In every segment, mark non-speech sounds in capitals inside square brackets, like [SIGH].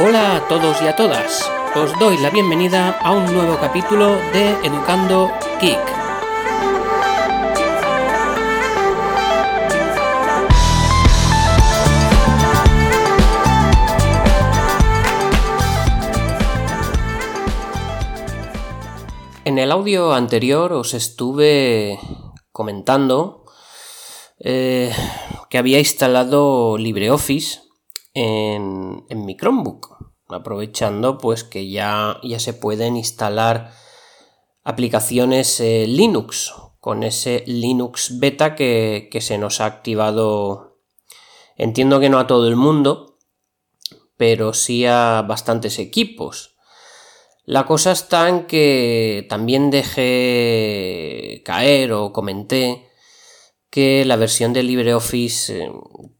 Hola a todos y a todas. Os doy la bienvenida a un nuevo capítulo de Educando Geek. En el audio anterior os estuve comentando eh, que había instalado LibreOffice en, mi Chromebook, aprovechando pues que ya, ya se pueden instalar aplicaciones eh, Linux con ese Linux beta que, que se nos ha activado. Entiendo que no a todo el mundo, pero sí a bastantes equipos. La cosa está en que también dejé caer o comenté que la versión de LibreOffice eh,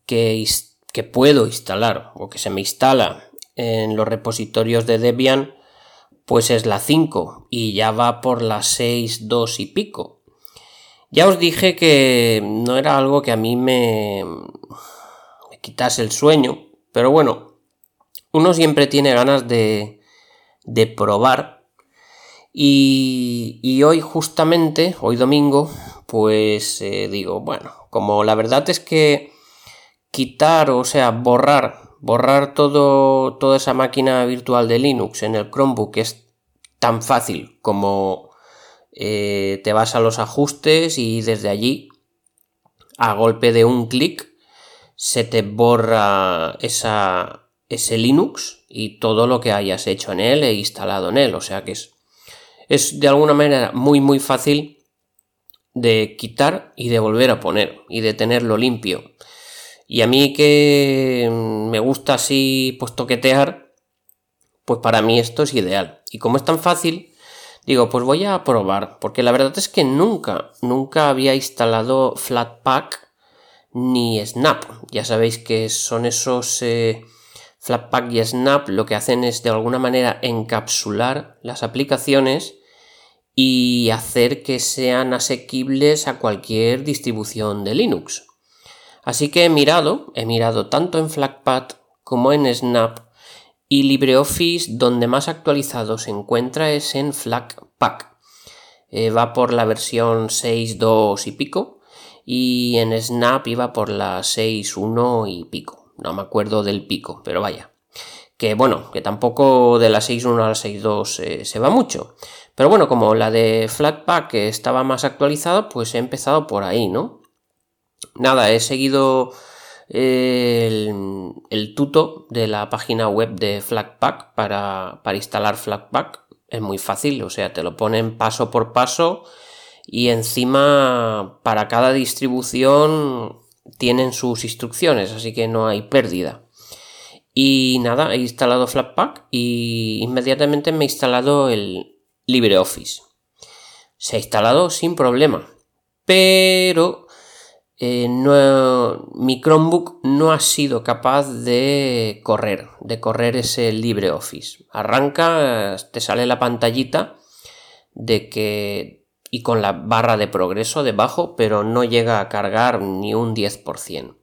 que, que puedo instalar o que se me instala en los repositorios de Debian pues es la 5 y ya va por la 6, 2 y pico. Ya os dije que no era algo que a mí me, me quitase el sueño, pero bueno, uno siempre tiene ganas de, de probar y, y, hoy justamente, hoy domingo, pues eh, digo, bueno, como la verdad es que quitar, o sea, borrar, borrar todo, toda esa máquina virtual de Linux en el Chromebook es tan fácil como eh, te vas a los ajustes y desde allí, a golpe de un clic, se te borra esa, ese Linux y todo lo que hayas hecho en él e instalado en él. O sea que es, es de alguna manera muy muy fácil de quitar y de volver a poner y de tenerlo limpio. Y a mí que me gusta así pues toquetear, pues para mí esto es ideal. Y como es tan fácil, digo, pues voy a probar, porque la verdad es que nunca, nunca había instalado Flatpak ni Snap. Ya sabéis que son esos eh, Flatpak y Snap, lo que hacen es de alguna manera encapsular las aplicaciones y hacer que sean asequibles a cualquier distribución de Linux. Así que he mirado, he mirado tanto en Flatpak como en Snap y LibreOffice donde más actualizado se encuentra es en Flatpak. Eh, va por la versión 6.2 y pico y en Snap iba por la 6.1 y pico. No me acuerdo del pico, pero vaya. Que bueno, que tampoco de la 6.1 a la 6.2 eh, se va mucho. Pero bueno, como la de Flatpak estaba más actualizada, pues he empezado por ahí, ¿no? Nada, he seguido eh, el, tuto de la página web de Flatpak para, para instalar Flatpak. Es muy fácil, o sea, te lo ponen paso por paso y encima para cada distribución tienen sus instrucciones, así que no hay pérdida. Y nada, he instalado Flatpak y inmediatamente me he instalado el, LibreOffice. Se ha instalado sin problema, pero eh, mi Chromebook no ha sido capaz de correr, de correr ese LibreOffice. Arranca, te sale la pantallita de que y con la barra de progreso debajo, pero no llega a cargar ni un 10%.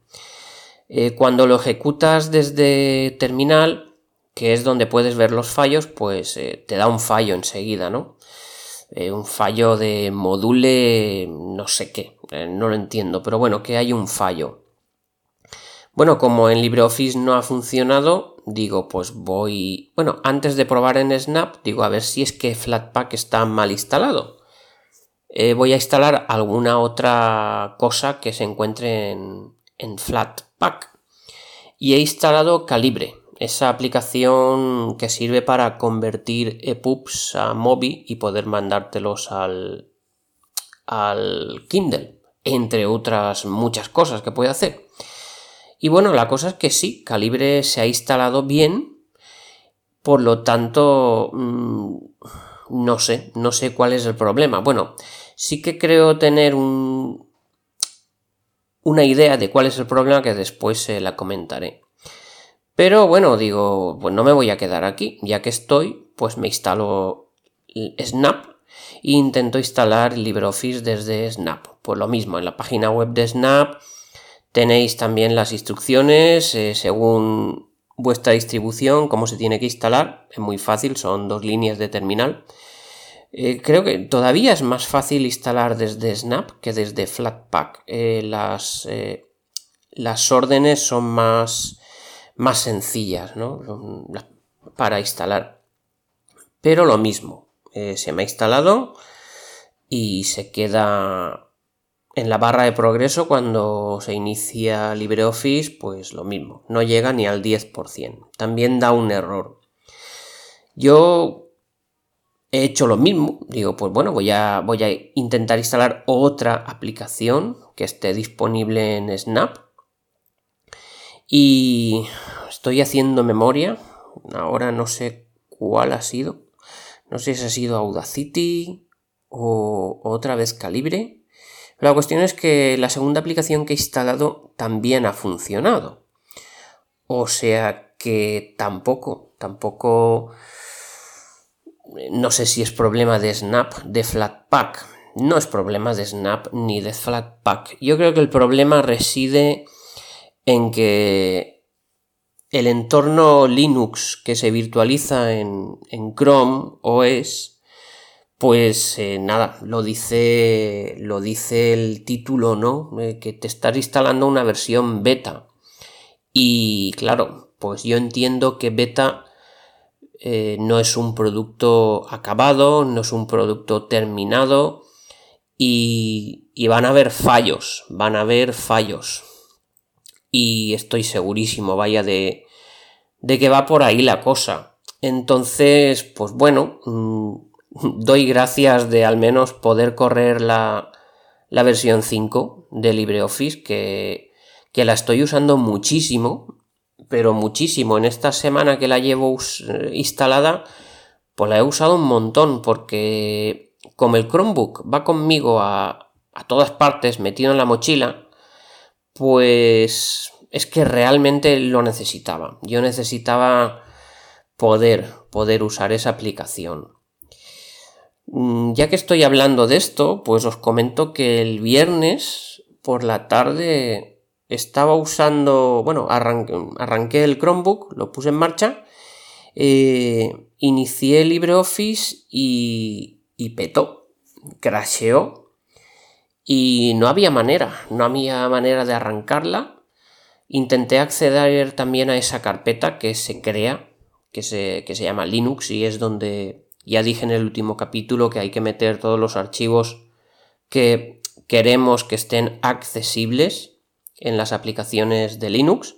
Eh, cuando lo ejecutas desde terminal, que es donde puedes ver los fallos, pues eh, te da un fallo enseguida, ¿no? Eh, un fallo de module no sé qué, eh, no lo entiendo, pero bueno, que hay un fallo. Bueno, como en LibreOffice no ha funcionado, digo, pues voy... Bueno, antes de probar en Snap, digo, a ver si es que Flatpak está mal instalado. voy a instalar alguna otra cosa que se encuentre en, en Flatpak. Y he instalado Calibre esa aplicación que sirve para convertir EPUBs a Mobi y poder mandártelos al, al Kindle, entre otras muchas cosas que puede hacer. Y bueno, la cosa es que sí, Calibre se ha instalado bien, por lo tanto, mm, no sé, no sé cuál es el problema. Bueno, sí que creo tener un, una idea de cuál es el problema que después se la comentaré. Pero bueno, digo, pues no me voy a quedar aquí, ya que estoy, pues me instalo Snap e intento instalar LibreOffice desde Snap. Pues lo mismo, en la página web de Snap tenéis también las instrucciones eh, según vuestra distribución, cómo se tiene que instalar. Es muy fácil, son dos líneas de terminal. Eh, creo que todavía es más fácil instalar desde Snap que desde Flatpak. Eh, las, las órdenes son más, más sencillas ¿no? para instalar. Pero lo mismo, se me ha instalado y se queda en la barra de progreso cuando se inicia LibreOffice, pues lo mismo, no llega ni al 10%. También da un error. Yo he hecho lo mismo, digo, pues bueno, voy a, voy a intentar instalar otra aplicación que esté disponible en Snap. Y estoy haciendo memoria, ahora no sé cuál ha sido, no sé si ha sido Audacity o otra vez Calibre la cuestión es que la segunda aplicación que he instalado también ha funcionado. O sea que tampoco, tampoco... No sé si es problema de Snap, de Flatpak. No es problema de Snap ni de Flatpak. Yo creo que el problema reside en que el entorno Linux que se virtualiza en, en Chrome OS pues eh, nada, lo dice, lo dice el título, ¿no? Eh, que te estás instalando una versión beta. Y claro, pues yo entiendo que beta eh, no es un producto acabado, no es un producto terminado y, y van a haber fallos, van a haber fallos. Y estoy segurísimo, vaya, de, de que va por ahí la cosa. Entonces, pues bueno, mm, [LAUGHS] doy gracias de al menos poder correr la, la versión 5 de LibreOffice, que, que la estoy usando muchísimo, pero muchísimo. En esta semana que la llevo instalada, pues la he usado un montón, porque como el Chromebook va conmigo a, a todas partes, metido en la mochila, pues es que realmente lo necesitaba. Yo necesitaba poder, poder usar esa aplicación. Mm, ya que estoy hablando de esto, pues os comento que el viernes por la tarde estaba usando, bueno, arranqué, el Chromebook, lo puse en marcha, eh, inicié LibreOffice y, y petó, crasheó y no había manera, no había manera de arrancarla. Intenté acceder también a esa carpeta que se crea, que se, que se llama Linux y es donde ya dije en el último capítulo que hay que meter todos los archivos que queremos que estén accesibles en las aplicaciones de Linux.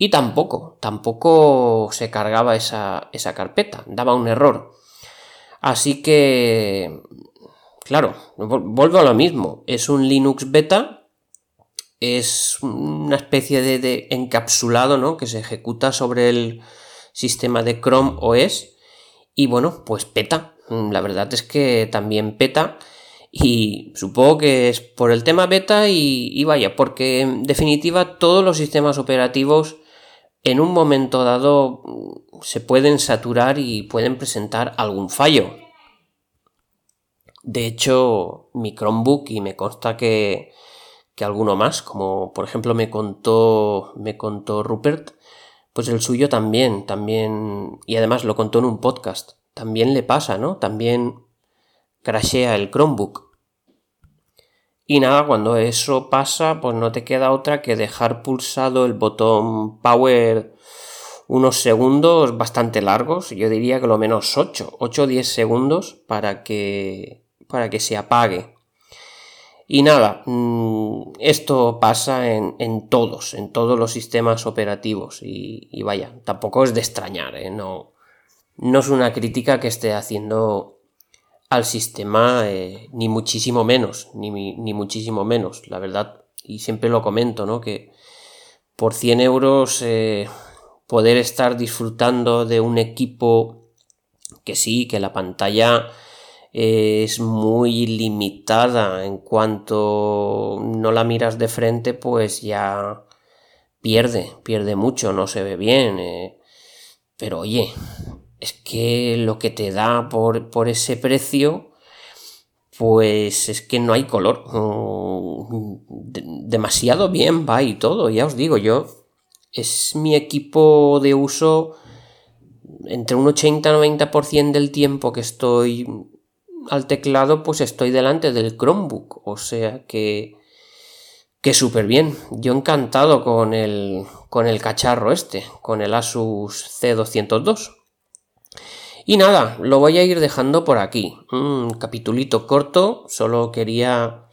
Y tampoco, tampoco se cargaba esa, esa carpeta, daba un error. Así que, claro, vuelvo a lo mismo. Es un Linux beta, es una especie de, de encapsulado, ¿no? Que se ejecuta sobre el sistema de Chrome OS y bueno, pues peta. Mm, la verdad es que también peta. Y supongo que es por el tema beta y, vaya, porque en definitiva todos los sistemas operativos en un momento dado mm, se pueden saturar y pueden presentar algún fallo. De hecho, mi Chromebook, y me consta que, que alguno más, como por ejemplo me contó, me contó Rupert, pues el suyo también, también, y además lo contó en un podcast, también le pasa, ¿no? También crashea el Chromebook. Y nada, cuando eso pasa, pues no te queda otra que dejar pulsado el botón Power unos segundos bastante largos, yo diría que lo menos 8, 8 o 10 segundos para que, para que se apague. Y nada, mm, esto pasa en, todos, en todos los sistemas operativos. Y, vaya, tampoco es de extrañar, ¿eh? no, no es una crítica que esté haciendo al sistema, eh, ni muchísimo menos, ni, ni, muchísimo menos, la verdad. Y siempre lo comento, ¿no? Que por 100 euros eh, poder estar disfrutando de un equipo que sí, que la pantalla es muy limitada en cuanto no la miras de frente pues ya pierde, pierde mucho, no se ve bien. Eh. Pero oye, es que lo que te da por, por, ese precio, pues es que no hay color. Mm, demasiado bien va y todo, ya os digo, yo es mi equipo de uso entre un 80-90% del tiempo que estoy al teclado, pues estoy delante del Chromebook. O sea que, que súper bien. Yo encantado con el, con el cacharro este, con el Asus C202. Y nada, lo voy a ir dejando por aquí. Un capitulito corto, solo quería,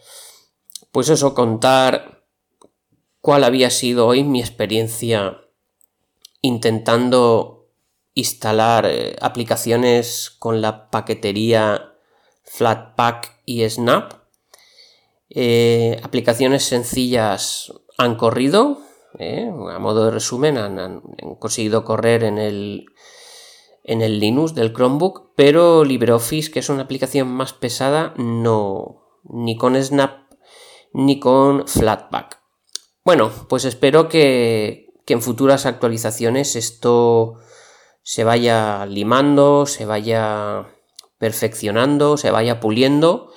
pues eso, contar cuál había sido hoy mi experiencia intentando instalar eh, aplicaciones con la paquetería Flatpak y Snap. Eh, aplicaciones sencillas han corrido, eh, a modo de resumen, han, conseguido correr en el, en el Linux del Chromebook, pero LibreOffice, que es una aplicación más pesada, no, ni con Snap ni con Flatpak. Bueno, pues espero que, que en futuras actualizaciones esto se vaya limando, se vaya perfeccionando, se vaya puliendo.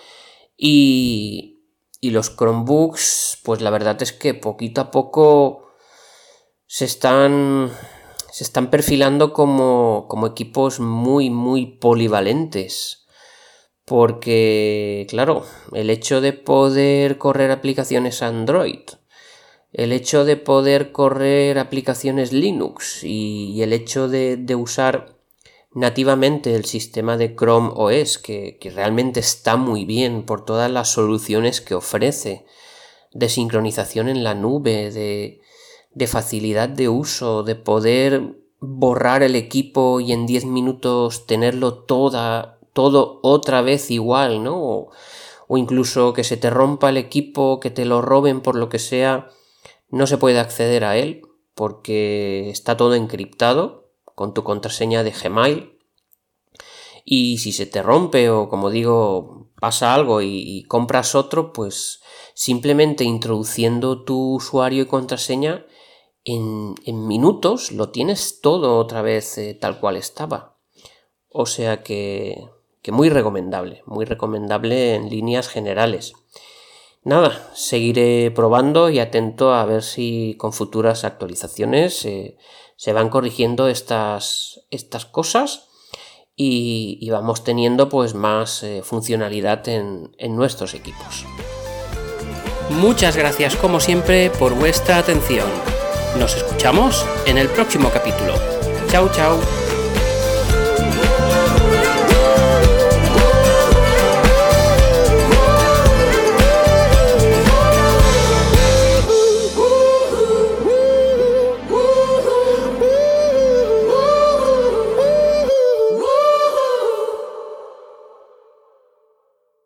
Y, y los Chromebooks, pues la verdad es que poquito a poco se están se están perfilando como, como equipos muy muy polivalentes. Porque claro, el hecho de poder correr aplicaciones Android el hecho de poder correr aplicaciones Linux y, el hecho de, usar nativamente el sistema de Chrome OS, que, realmente está muy bien por todas las soluciones que ofrece, de sincronización en la nube, de, de facilidad de uso, de poder borrar el equipo y en 10 minutos tenerlo toda, todo otra vez igual, ¿no? O, o incluso que se te rompa el equipo, que te lo roben por lo que sea no se puede acceder a él porque está todo encriptado con tu contraseña de Gmail. Y si se te rompe o como digo pasa algo y, compras otro, pues simplemente introduciendo tu usuario y contraseña en, minutos lo tienes todo otra vez eh, tal cual estaba. O sea que, que muy recomendable, muy recomendable en líneas generales nada, seguiré probando y atento a ver si con futuras actualizaciones eh, se van corrigiendo estas, estas cosas y, vamos teniendo pues más eh, funcionalidad en, en nuestros equipos. Muchas gracias como siempre por vuestra atención. Nos escuchamos en el próximo capítulo. Chao, chao.